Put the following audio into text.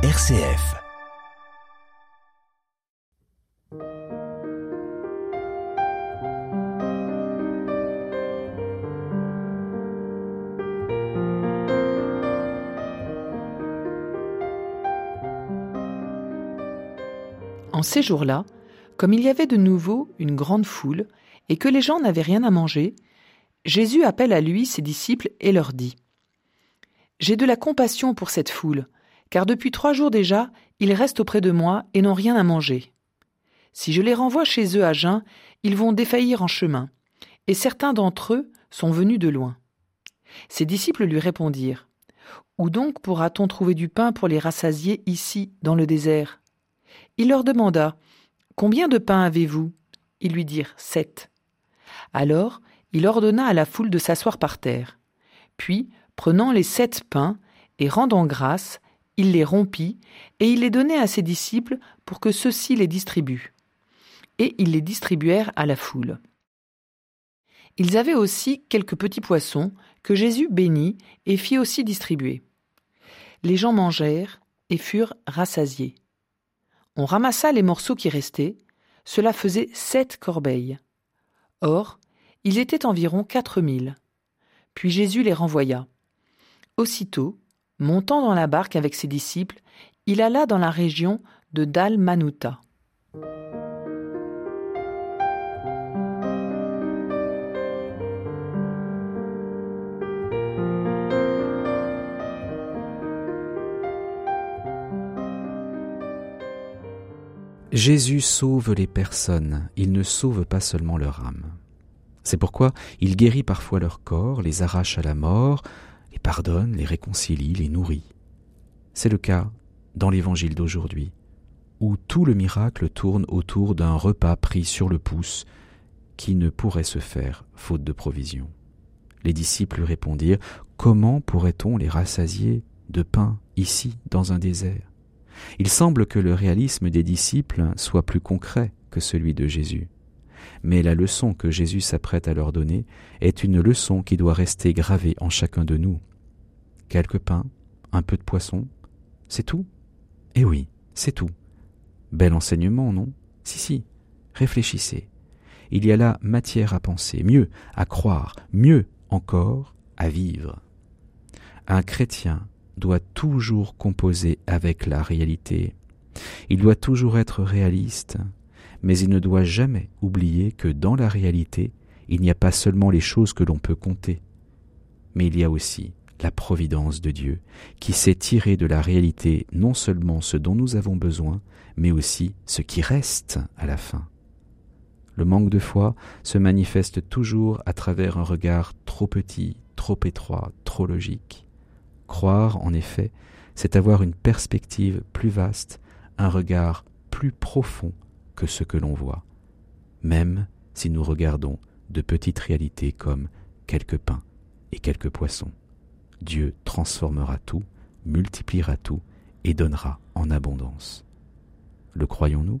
RCF. En ces jours-là, comme il y avait de nouveau une grande foule, et que les gens n'avaient rien à manger, Jésus appelle à lui ses disciples et leur dit J'ai de la compassion pour cette foule, car depuis trois jours déjà, ils restent auprès de moi et n'ont rien à manger. Si je les renvoie chez eux à jeun, ils vont défaillir en chemin, et certains d'entre eux sont venus de loin. Ses disciples lui répondirent Où donc pourra-t-on trouver du pain pour les rassasier ici, dans le désert? Il leur demanda Combien de pain avez-vous? Ils lui dirent Sept. Alors il ordonna à la foule de s'asseoir par terre. Puis, prenant les sept pains et rendant grâce, il les rompit et il les donnait à ses disciples pour que ceux-ci les distribuent. Et ils les distribuèrent à la foule. Ils avaient aussi quelques petits poissons que Jésus bénit et fit aussi distribuer. Les gens mangèrent et furent rassasiés. On ramassa les morceaux qui restaient, cela faisait sept corbeilles. Or, ils étaient environ quatre mille. Puis Jésus les renvoya. Aussitôt, montant dans la barque avec ses disciples, il alla dans la région de Dalmanuta. Jésus sauve les personnes, il ne sauve pas seulement leur âme. C'est pourquoi il guérit parfois leur corps, les arrache à la mort, pardonne, les réconcilie, les nourrit. C'est le cas dans l'évangile d'aujourd'hui, où tout le miracle tourne autour d'un repas pris sur le pouce qui ne pourrait se faire faute de provision. Les disciples lui répondirent Comment pourrait-on les rassasier de pain ici, dans un désert? Il semble que le réalisme des disciples soit plus concret que celui de Jésus mais la leçon que Jésus s'apprête à leur donner est une leçon qui doit rester gravée en chacun de nous. Quelques pains, un peu de poisson, c'est tout? Eh oui, c'est tout. Bel enseignement, non? Si, si, réfléchissez. Il y a là matière à penser, mieux à croire, mieux encore à vivre. Un chrétien doit toujours composer avec la réalité. Il doit toujours être réaliste, mais il ne doit jamais oublier que dans la réalité, il n'y a pas seulement les choses que l'on peut compter, mais il y a aussi la providence de Dieu, qui sait tirer de la réalité non seulement ce dont nous avons besoin, mais aussi ce qui reste à la fin. Le manque de foi se manifeste toujours à travers un regard trop petit, trop étroit, trop logique. Croire, en effet, c'est avoir une perspective plus vaste, un regard plus profond que ce que l'on voit, même si nous regardons de petites réalités comme quelques pains et quelques poissons. Dieu transformera tout, multipliera tout et donnera en abondance. Le croyons-nous?